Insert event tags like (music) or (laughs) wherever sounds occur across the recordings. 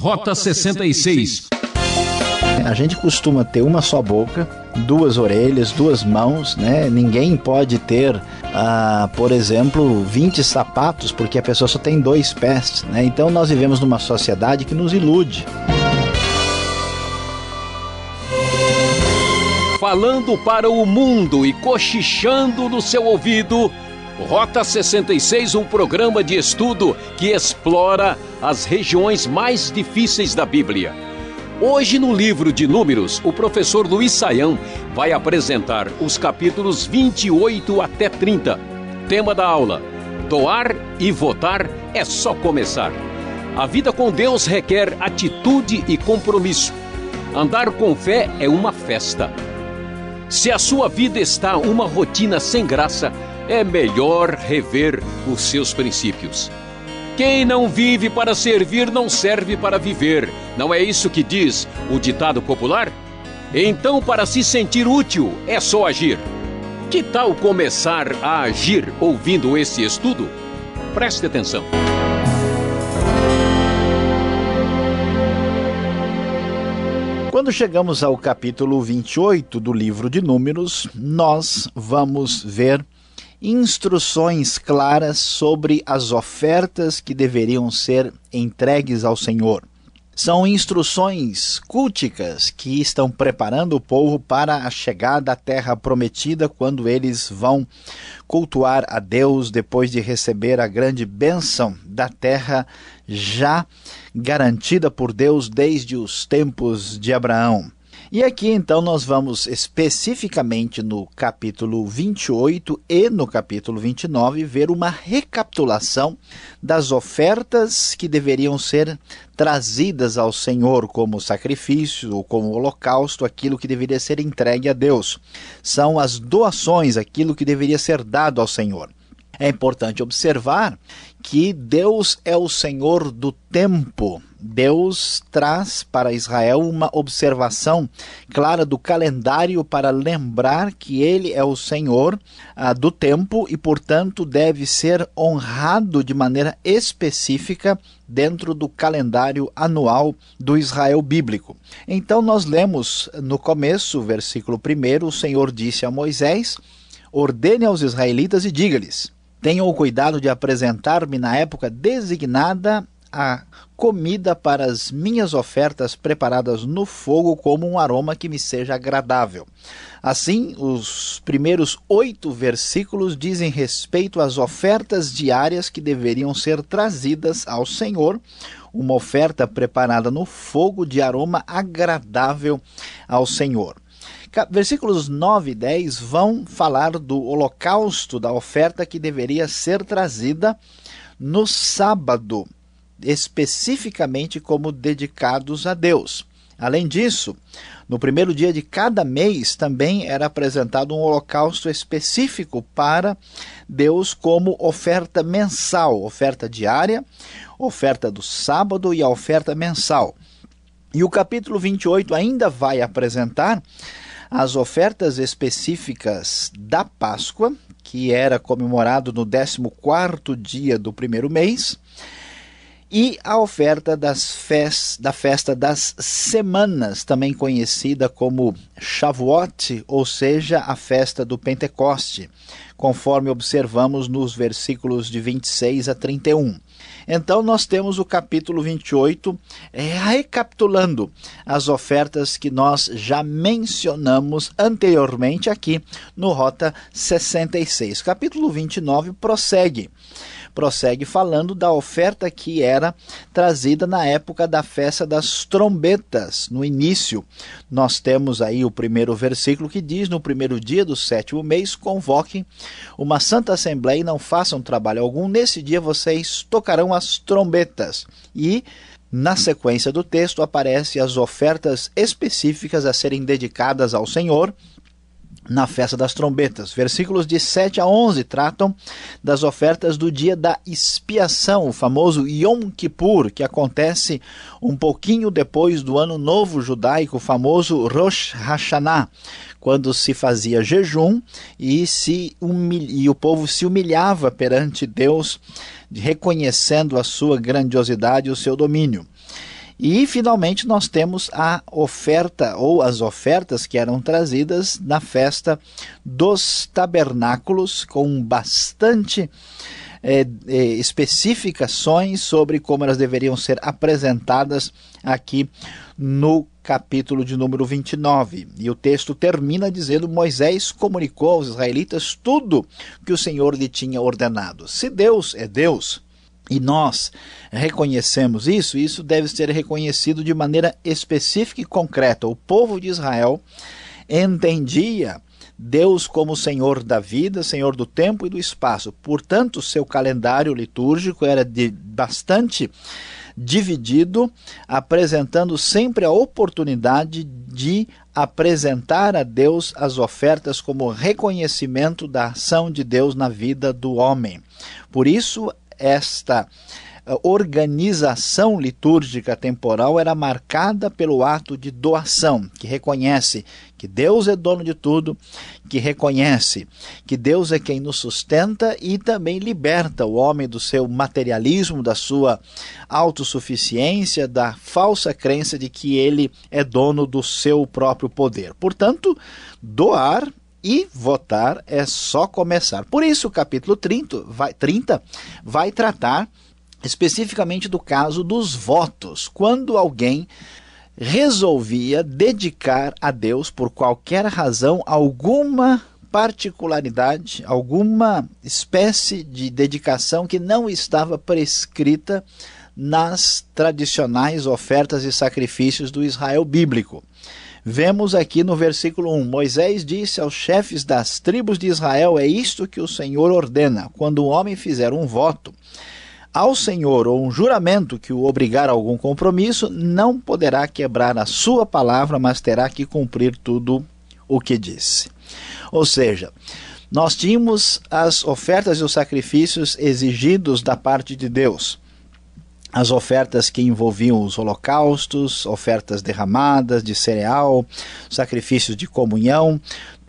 Rota 66. A gente costuma ter uma só boca, duas orelhas, duas mãos, né? Ninguém pode ter, ah, por exemplo, 20 sapatos, porque a pessoa só tem dois pés, né? Então nós vivemos numa sociedade que nos ilude. Falando para o mundo e cochichando no seu ouvido, Rota 66, um programa de estudo que explora as regiões mais difíceis da Bíblia. Hoje, no livro de Números, o professor Luiz Saião vai apresentar os capítulos 28 até 30. Tema da aula: Doar e votar é só começar. A vida com Deus requer atitude e compromisso. Andar com fé é uma festa. Se a sua vida está uma rotina sem graça, é melhor rever os seus princípios. Quem não vive para servir não serve para viver. Não é isso que diz o ditado popular? Então, para se sentir útil, é só agir. Que tal começar a agir ouvindo esse estudo? Preste atenção. Quando chegamos ao capítulo 28 do livro de Números, nós vamos ver instruções claras sobre as ofertas que deveriam ser entregues ao Senhor. São instruções culticas que estão preparando o povo para a chegada à terra prometida quando eles vão cultuar a Deus depois de receber a grande bênção da terra já garantida por Deus desde os tempos de Abraão. E aqui então nós vamos especificamente no capítulo 28 e no capítulo 29 ver uma recapitulação das ofertas que deveriam ser trazidas ao Senhor como sacrifício ou como holocausto, aquilo que deveria ser entregue a Deus. São as doações, aquilo que deveria ser dado ao Senhor. É importante observar que Deus é o Senhor do tempo. Deus traz para Israel uma observação clara do calendário para lembrar que ele é o Senhor ah, do tempo e, portanto, deve ser honrado de maneira específica dentro do calendário anual do Israel bíblico. Então, nós lemos no começo, versículo 1, o Senhor disse a Moisés: Ordene aos israelitas e diga-lhes Tenham o cuidado de apresentar-me na época designada a comida para as minhas ofertas preparadas no fogo como um aroma que me seja agradável. Assim, os primeiros oito versículos dizem respeito às ofertas diárias que deveriam ser trazidas ao Senhor, uma oferta preparada no fogo de aroma agradável ao Senhor. Versículos 9 e 10 vão falar do holocausto, da oferta que deveria ser trazida no sábado, especificamente como dedicados a Deus. Além disso, no primeiro dia de cada mês também era apresentado um holocausto específico para Deus como oferta mensal, oferta diária, oferta do sábado e a oferta mensal. E o capítulo 28 ainda vai apresentar as ofertas específicas da Páscoa, que era comemorado no 14º dia do primeiro mês, e a oferta das fest, da festa das semanas, também conhecida como Shavuot, ou seja, a festa do Pentecoste, conforme observamos nos versículos de 26 a 31. Então, nós temos o capítulo 28 é, recapitulando as ofertas que nós já mencionamos anteriormente aqui no Rota 66. Capítulo 29 prossegue prossegue falando da oferta que era trazida na época da festa das trombetas. No início, nós temos aí o primeiro versículo que diz: No primeiro dia do sétimo mês, convoquem uma santa assembleia e não façam trabalho algum. Nesse dia vocês tocarão as trombetas. E na sequência do texto aparecem as ofertas específicas a serem dedicadas ao Senhor na festa das trombetas. Versículos de 7 a 11 tratam das ofertas do dia da expiação, o famoso Yom Kippur, que acontece um pouquinho depois do ano novo judaico, o famoso Rosh Hashanah, quando se fazia jejum e, se e o povo se humilhava perante Deus, reconhecendo a sua grandiosidade e o seu domínio. E finalmente nós temos a oferta ou as ofertas que eram trazidas na festa dos tabernáculos com bastante é, é, especificações sobre como elas deveriam ser apresentadas aqui no capítulo de número 29. E o texto termina dizendo: Moisés comunicou aos israelitas tudo que o Senhor lhe tinha ordenado. Se Deus é Deus, e nós reconhecemos isso, isso deve ser reconhecido de maneira específica e concreta. O povo de Israel entendia Deus como Senhor da vida, Senhor do tempo e do espaço. Portanto, seu calendário litúrgico era de bastante dividido, apresentando sempre a oportunidade de apresentar a Deus as ofertas como reconhecimento da ação de Deus na vida do homem. Por isso, esta eh, organização litúrgica temporal era marcada pelo ato de doação, que reconhece que Deus é dono de tudo, que reconhece que Deus é quem nos sustenta e também liberta o homem do seu materialismo, da sua autossuficiência, da falsa crença de que ele é dono do seu próprio poder. Portanto, doar e votar é só começar. Por isso, o capítulo 30 vai, 30 vai tratar especificamente do caso dos votos, quando alguém resolvia dedicar a Deus, por qualquer razão, alguma particularidade, alguma espécie de dedicação que não estava prescrita nas tradicionais ofertas e sacrifícios do Israel bíblico. Vemos aqui no versículo 1: Moisés disse aos chefes das tribos de Israel: É isto que o Senhor ordena. Quando um homem fizer um voto ao Senhor ou um juramento que o obrigar a algum compromisso, não poderá quebrar a sua palavra, mas terá que cumprir tudo o que disse. Ou seja, nós tínhamos as ofertas e os sacrifícios exigidos da parte de Deus as ofertas que envolviam os holocaustos, ofertas derramadas de cereal, sacrifícios de comunhão,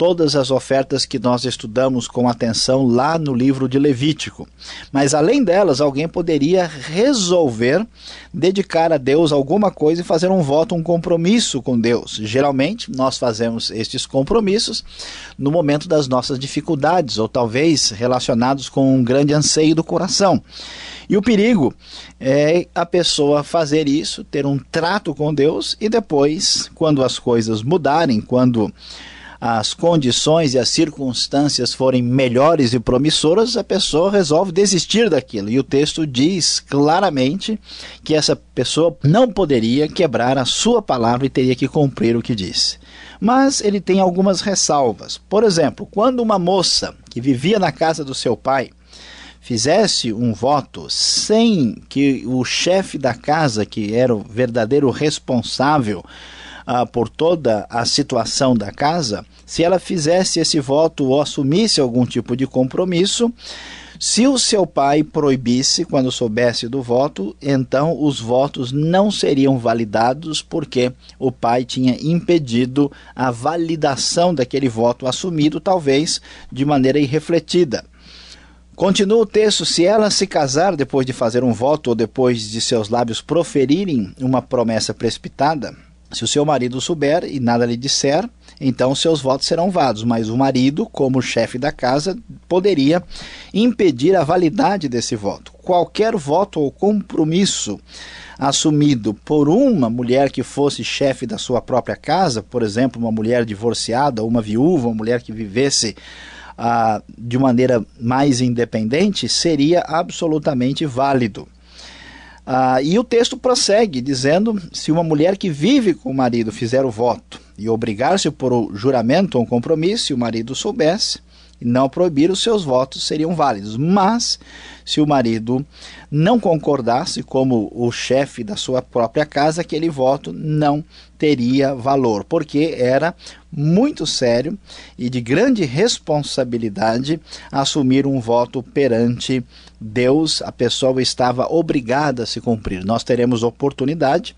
todas as ofertas que nós estudamos com atenção lá no livro de Levítico. Mas além delas, alguém poderia resolver dedicar a Deus alguma coisa e fazer um voto, um compromisso com Deus. Geralmente, nós fazemos estes compromissos no momento das nossas dificuldades ou talvez relacionados com um grande anseio do coração. E o perigo é a pessoa fazer isso, ter um trato com Deus e depois, quando as coisas mudarem, quando as condições e as circunstâncias forem melhores e promissoras, a pessoa resolve desistir daquilo. E o texto diz claramente que essa pessoa não poderia quebrar a sua palavra e teria que cumprir o que disse. Mas ele tem algumas ressalvas. Por exemplo, quando uma moça que vivia na casa do seu pai fizesse um voto sem que o chefe da casa, que era o verdadeiro responsável ah, por toda a situação da casa, se ela fizesse esse voto ou assumisse algum tipo de compromisso, se o seu pai proibisse quando soubesse do voto, então os votos não seriam validados porque o pai tinha impedido a validação daquele voto assumido, talvez de maneira irrefletida. Continua o texto: se ela se casar depois de fazer um voto ou depois de seus lábios proferirem uma promessa precipitada, se o seu marido souber e nada lhe disser, então seus votos serão válidos, mas o marido, como chefe da casa, poderia impedir a validade desse voto. Qualquer voto ou compromisso assumido por uma mulher que fosse chefe da sua própria casa, por exemplo, uma mulher divorciada, uma viúva, uma mulher que vivesse ah, de maneira mais independente, seria absolutamente válido. Ah, e o texto prossegue dizendo: se uma mulher que vive com o marido fizer o voto e obrigar-se por um juramento ou um compromisso, e o marido soubesse e não proibir, os seus votos seriam válidos. Mas, se o marido não concordasse, como o chefe da sua própria casa, aquele voto não teria valor, porque era muito sério e de grande responsabilidade assumir um voto perante Deus, a pessoa estava obrigada a se cumprir. Nós teremos oportunidade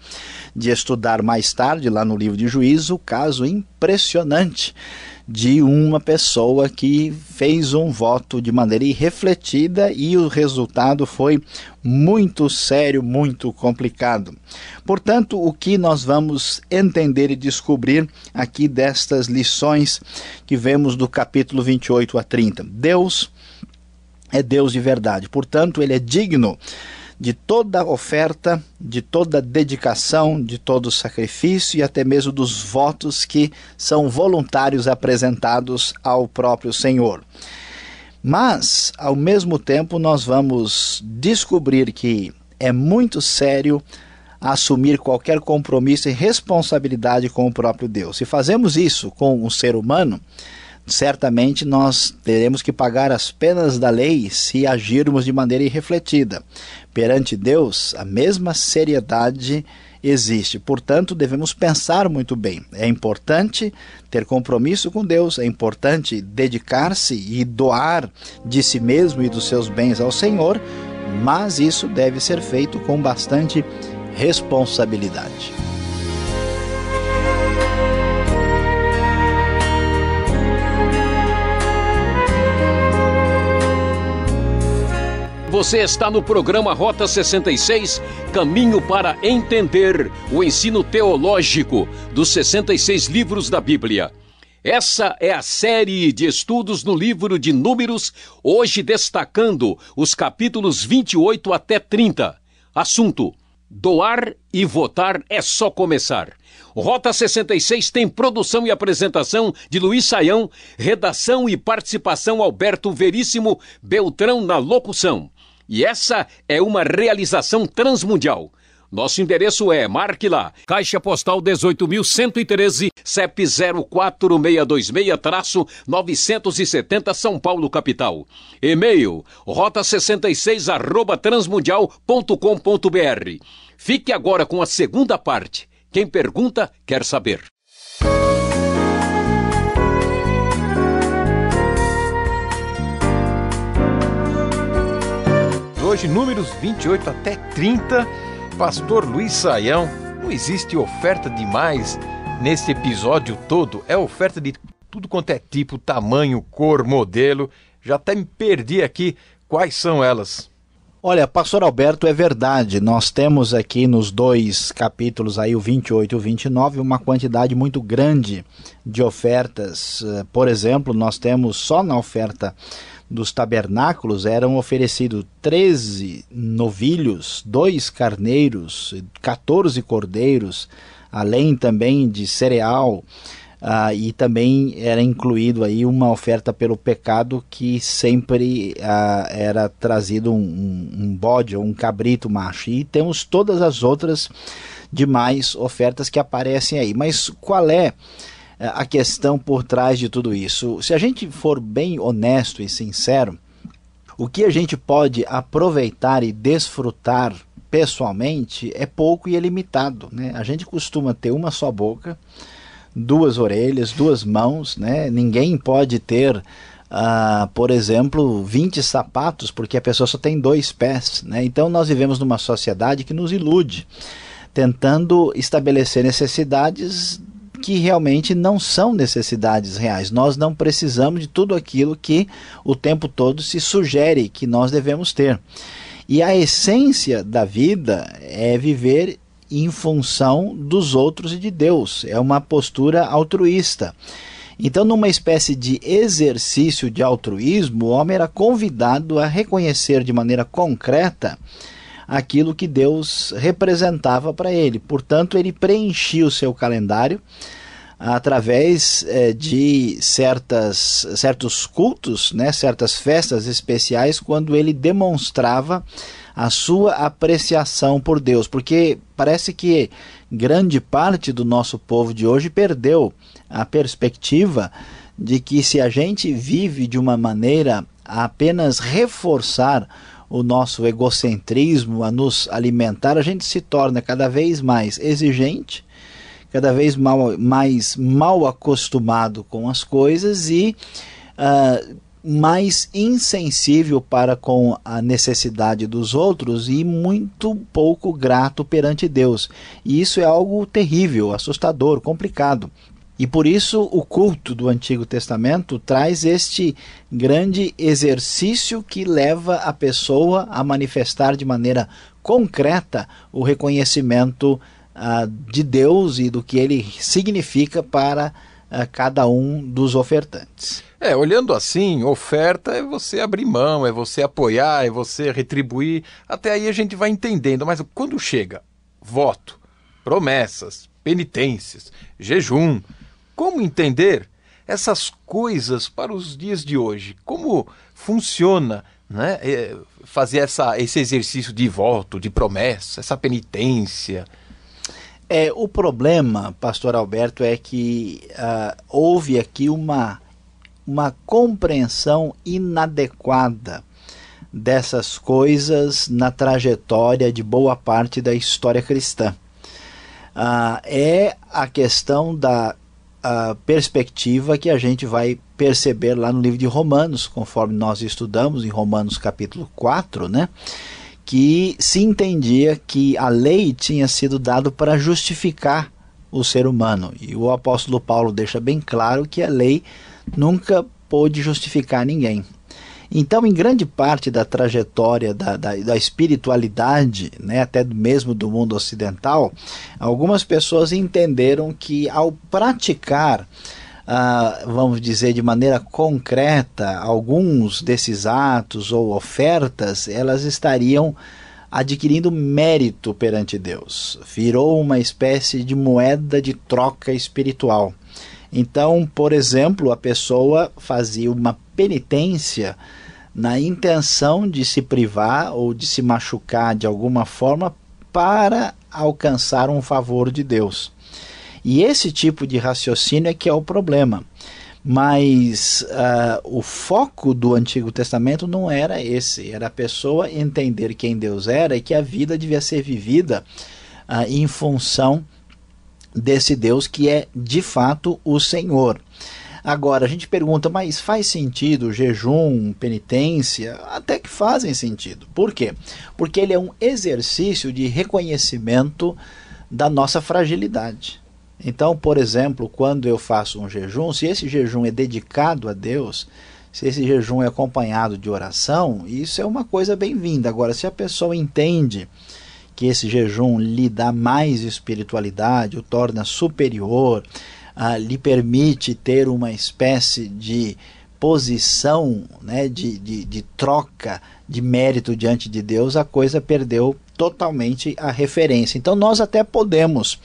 de estudar mais tarde, lá no livro de Juízo, o caso impressionante de uma pessoa que fez um voto de maneira irrefletida e o resultado foi muito sério, muito complicado. Portanto, o que nós vamos entender e descobrir aqui destas lições que vemos do capítulo 28 a 30? Deus é Deus de verdade, portanto, ele é digno de toda oferta, de toda dedicação, de todo sacrifício e até mesmo dos votos que são voluntários apresentados ao próprio Senhor. Mas, ao mesmo tempo, nós vamos descobrir que é muito sério assumir qualquer compromisso e responsabilidade com o próprio Deus. Se fazemos isso com um ser humano, certamente nós teremos que pagar as penas da lei se agirmos de maneira irrefletida. Perante Deus, a mesma seriedade existe. Portanto, devemos pensar muito bem. É importante ter compromisso com Deus, é importante dedicar-se e doar de si mesmo e dos seus bens ao Senhor, mas isso deve ser feito com bastante responsabilidade. Você está no programa Rota 66, Caminho para Entender o ensino teológico dos 66 livros da Bíblia. Essa é a série de estudos no livro de Números, hoje destacando os capítulos 28 até 30. Assunto: Doar e votar é só começar. Rota 66 tem produção e apresentação de Luiz Saião, redação e participação Alberto Veríssimo Beltrão na locução. E essa é uma realização transmundial. Nosso endereço é, marque lá, Caixa Postal 18.113, CEP 04626-970 São Paulo, capital. E-mail, rota66 arroba transmundial.com.br. Fique agora com a segunda parte. Quem pergunta, quer saber. Hoje, números 28 até 30. Pastor Luiz Saião, não existe oferta demais nesse episódio todo. É oferta de tudo quanto é tipo, tamanho, cor, modelo. Já até me perdi aqui quais são elas. Olha, pastor Alberto, é verdade. Nós temos aqui nos dois capítulos aí, o 28 e o 29, uma quantidade muito grande de ofertas. Eh, por exemplo, nós temos só na oferta dos tabernáculos eram oferecidos 13 novilhos, dois carneiros, 14 cordeiros, além também de cereal, uh, e também era incluído aí uma oferta pelo pecado que sempre uh, era trazido um, um, um bode ou um cabrito macho. E temos todas as outras demais ofertas que aparecem aí. Mas qual é, a questão por trás de tudo isso. Se a gente for bem honesto e sincero, o que a gente pode aproveitar e desfrutar pessoalmente é pouco e é limitado. Né? A gente costuma ter uma só boca, duas orelhas, duas mãos, né? ninguém pode ter. Uh, por exemplo, 20 sapatos, porque a pessoa só tem dois pés. Né? Então, nós vivemos numa sociedade que nos ilude, tentando estabelecer necessidades que realmente não são necessidades reais. Nós não precisamos de tudo aquilo que o tempo todo se sugere que nós devemos ter. E a essência da vida é viver em função dos outros e de Deus. É uma postura altruísta. Então, numa espécie de exercício de altruísmo, o homem era convidado a reconhecer de maneira concreta aquilo que Deus representava para ele. Portanto, ele preenchia o seu calendário através é, de certas, certos cultos, né, certas festas especiais, quando ele demonstrava a sua apreciação por Deus, porque parece que grande parte do nosso povo de hoje perdeu a perspectiva de que se a gente vive de uma maneira a apenas reforçar o nosso egocentrismo, a nos alimentar, a gente se torna cada vez mais exigente, cada vez mal, mais mal acostumado com as coisas e uh, mais insensível para com a necessidade dos outros e muito pouco grato perante Deus. E isso é algo terrível, assustador, complicado. E por isso o culto do Antigo Testamento traz este grande exercício que leva a pessoa a manifestar de maneira concreta o reconhecimento uh, de Deus e do que ele significa para uh, cada um dos ofertantes. É, olhando assim, oferta é você abrir mão, é você apoiar, é você retribuir. Até aí a gente vai entendendo, mas quando chega voto, promessas, penitências, jejum, como entender essas coisas para os dias de hoje? Como funciona né, é, fazer essa, esse exercício de voto, de promessa, essa penitência? É, o problema, pastor Alberto, é que uh, houve aqui uma, uma compreensão inadequada dessas coisas na trajetória de boa parte da história cristã. Uh, é a questão da perspectiva que a gente vai perceber lá no livro de Romanos, conforme nós estudamos em Romanos capítulo 4, né? Que se entendia que a lei tinha sido dada para justificar o ser humano. E o apóstolo Paulo deixa bem claro que a lei nunca pôde justificar ninguém. Então, em grande parte da trajetória da, da, da espiritualidade, né, até mesmo do mundo ocidental, algumas pessoas entenderam que ao praticar Uh, vamos dizer, de maneira concreta, alguns desses atos ou ofertas, elas estariam adquirindo mérito perante Deus. Virou uma espécie de moeda de troca espiritual. Então, por exemplo, a pessoa fazia uma penitência na intenção de se privar ou de se machucar de alguma forma para alcançar um favor de Deus. E esse tipo de raciocínio é que é o problema. Mas uh, o foco do Antigo Testamento não era esse, era a pessoa entender quem Deus era e que a vida devia ser vivida uh, em função desse Deus que é de fato o Senhor. Agora, a gente pergunta, mas faz sentido jejum, penitência? Até que fazem sentido. Por quê? Porque ele é um exercício de reconhecimento da nossa fragilidade. Então, por exemplo, quando eu faço um jejum, se esse jejum é dedicado a Deus, se esse jejum é acompanhado de oração, isso é uma coisa bem-vinda. Agora, se a pessoa entende que esse jejum lhe dá mais espiritualidade, o torna superior, ah, lhe permite ter uma espécie de posição né, de, de, de troca de mérito diante de Deus, a coisa perdeu totalmente a referência. Então nós até podemos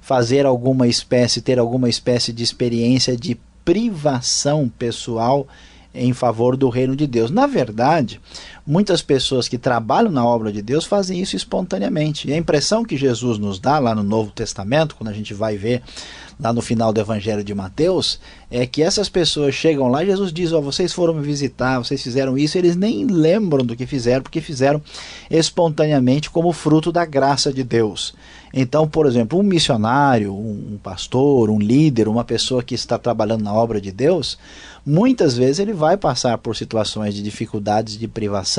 fazer alguma espécie, ter alguma espécie de experiência de privação pessoal em favor do reino de Deus. Na verdade, muitas pessoas que trabalham na obra de Deus fazem isso espontaneamente. E a impressão que Jesus nos dá lá no Novo Testamento, quando a gente vai ver lá no final do Evangelho de Mateus, é que essas pessoas chegam lá e Jesus diz: Ó, oh, vocês foram me visitar, vocês fizeram isso, eles nem lembram do que fizeram, porque fizeram espontaneamente como fruto da graça de Deus. Então, por exemplo, um missionário, um pastor, um líder, uma pessoa que está trabalhando na obra de Deus, muitas vezes ele vai passar por situações de dificuldades de privação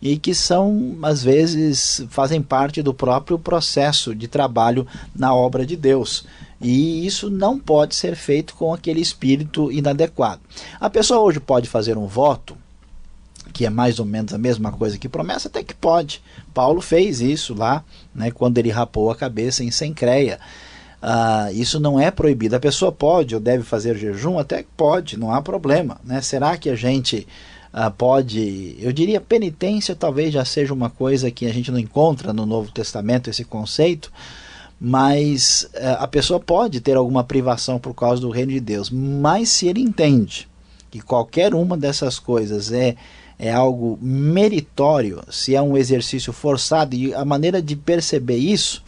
e que são, às vezes, fazem parte do próprio processo de trabalho na obra de Deus. E isso não pode ser feito com aquele espírito inadequado. A pessoa hoje pode fazer um voto, que é mais ou menos a mesma coisa que promessa, até que pode. Paulo fez isso lá, né, quando ele rapou a cabeça em Sencreia. Uh, isso não é proibido. A pessoa pode ou deve fazer jejum? Até que pode, não há problema. Né? Será que a gente uh, pode. Eu diria penitência talvez já seja uma coisa que a gente não encontra no Novo Testamento, esse conceito mas uh, a pessoa pode ter alguma privação por causa do reino de Deus. Mas se ele entende que qualquer uma dessas coisas é, é algo meritório, se é um exercício forçado, e a maneira de perceber isso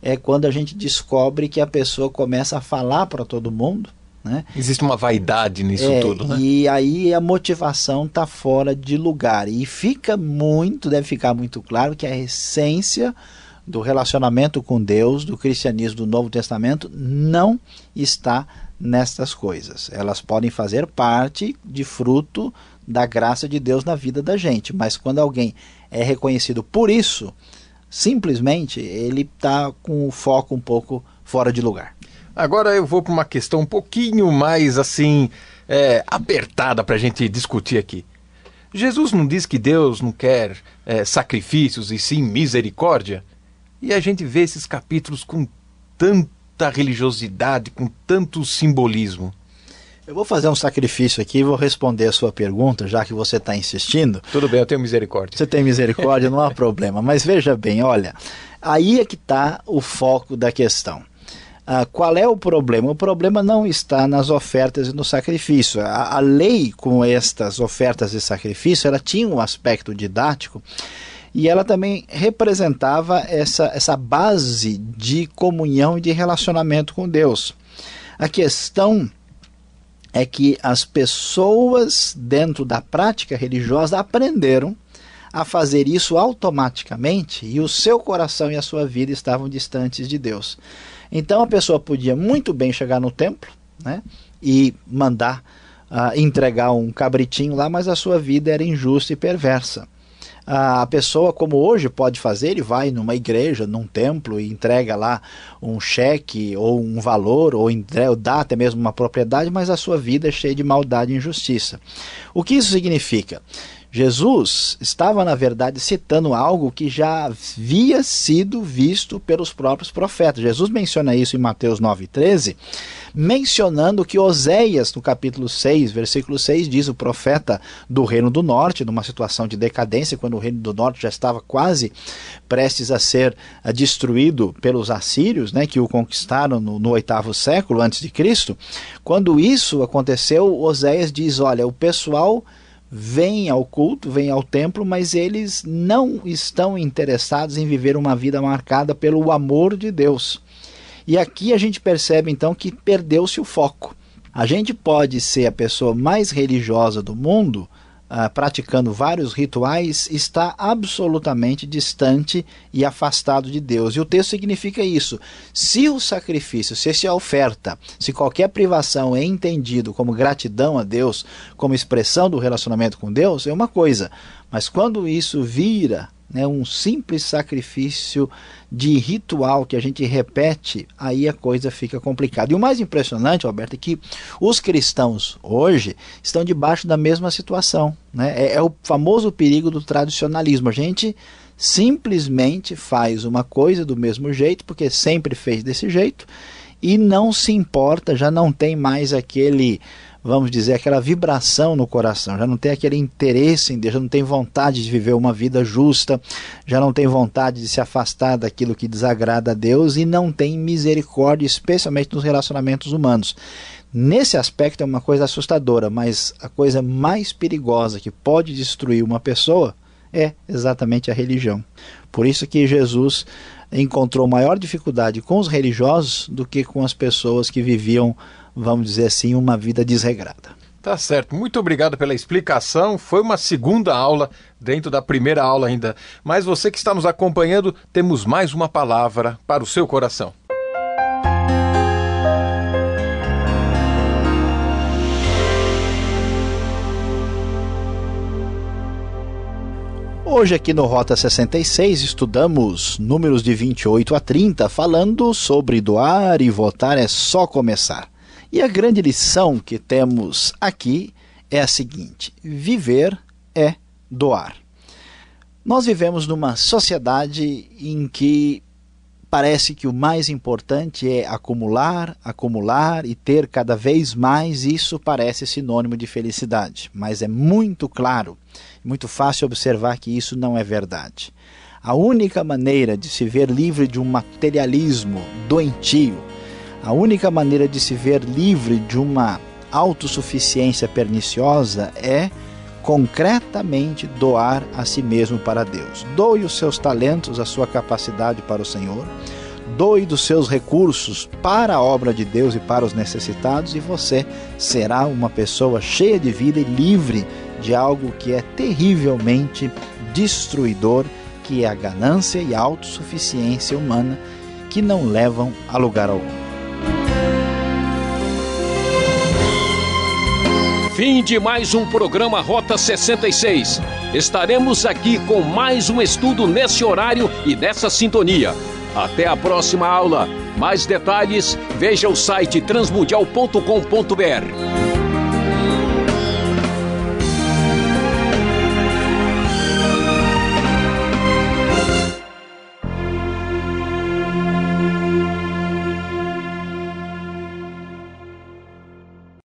é quando a gente descobre que a pessoa começa a falar para todo mundo. Né? Existe uma vaidade nisso é, tudo, né? E aí a motivação está fora de lugar. E fica muito, deve ficar muito claro que a essência do relacionamento com Deus, do cristianismo do Novo Testamento, não está nestas coisas. Elas podem fazer parte de fruto da graça de Deus na vida da gente. Mas quando alguém é reconhecido por isso, simplesmente ele está com o foco um pouco fora de lugar. Agora eu vou para uma questão um pouquinho mais assim é, apertada para a gente discutir aqui. Jesus não diz que Deus não quer é, sacrifícios e sim misericórdia? E a gente vê esses capítulos com tanta religiosidade, com tanto simbolismo. Eu vou fazer um sacrifício aqui e vou responder a sua pergunta, já que você está insistindo. Tudo bem, eu tenho misericórdia. Você tem misericórdia, não há (laughs) problema. Mas veja bem, olha, aí é que está o foco da questão. Ah, qual é o problema? O problema não está nas ofertas e no sacrifício. A, a lei com estas ofertas e sacrifício, ela tinha um aspecto didático e ela também representava essa, essa base de comunhão e de relacionamento com Deus. A questão é que as pessoas dentro da prática religiosa aprenderam a fazer isso automaticamente e o seu coração e a sua vida estavam distantes de Deus. Então a pessoa podia muito bem chegar no templo né, e mandar uh, entregar um cabritinho lá, mas a sua vida era injusta e perversa a pessoa, como hoje pode fazer, ele vai numa igreja, num templo e entrega lá um cheque ou um valor, ou, entrega, ou dá até mesmo uma propriedade, mas a sua vida é cheia de maldade e injustiça. O que isso significa? Jesus estava, na verdade, citando algo que já havia sido visto pelos próprios profetas. Jesus menciona isso em Mateus 9,13, mencionando que Oséias, no capítulo 6, versículo 6, diz o profeta do Reino do Norte, numa situação de decadência, quando o Reino do Norte já estava quase prestes a ser a, destruído pelos assírios, né, que o conquistaram no oitavo século antes de Cristo. Quando isso aconteceu, Oséias diz: olha, o pessoal vêm ao culto, vêm ao templo, mas eles não estão interessados em viver uma vida marcada pelo amor de Deus. E aqui a gente percebe então que perdeu-se o foco. A gente pode ser a pessoa mais religiosa do mundo, uh, praticando vários rituais, está absolutamente distante e afastado de Deus. E o texto significa isso. Se o sacrifício, se a oferta, se qualquer privação é entendido como gratidão a Deus, como expressão do relacionamento com Deus, é uma coisa. Mas quando isso vira né, um simples sacrifício de ritual que a gente repete, aí a coisa fica complicada. E o mais impressionante, Alberto, é que os cristãos hoje estão debaixo da mesma situação. Né? É, é o famoso perigo do tradicionalismo. A gente simplesmente faz uma coisa do mesmo jeito, porque sempre fez desse jeito, e não se importa, já não tem mais aquele vamos dizer, aquela vibração no coração, já não tem aquele interesse em Deus, já não tem vontade de viver uma vida justa, já não tem vontade de se afastar daquilo que desagrada a Deus e não tem misericórdia, especialmente nos relacionamentos humanos. Nesse aspecto é uma coisa assustadora, mas a coisa mais perigosa que pode destruir uma pessoa é exatamente a religião. Por isso que Jesus encontrou maior dificuldade com os religiosos do que com as pessoas que viviam vamos dizer assim, uma vida desregrada. Tá certo. Muito obrigado pela explicação. Foi uma segunda aula dentro da primeira aula ainda. Mas você que está nos acompanhando, temos mais uma palavra para o seu coração. Hoje aqui no Rota 66 estudamos números de 28 a 30 falando sobre doar e votar é só começar. E a grande lição que temos aqui é a seguinte: viver é doar. Nós vivemos numa sociedade em que parece que o mais importante é acumular, acumular e ter cada vez mais. Isso parece sinônimo de felicidade, mas é muito claro, muito fácil observar que isso não é verdade. A única maneira de se ver livre de um materialismo doentio, a única maneira de se ver livre de uma autossuficiência perniciosa é concretamente doar a si mesmo para Deus. Doe os seus talentos, a sua capacidade para o Senhor. Doe dos seus recursos para a obra de Deus e para os necessitados, e você será uma pessoa cheia de vida e livre de algo que é terrivelmente destruidor, que é a ganância e a autossuficiência humana, que não levam a lugar algum. Fim de mais um programa Rota 66. Estaremos aqui com mais um estudo nesse horário e nessa sintonia. Até a próxima aula. Mais detalhes, veja o site transmundial.com.br.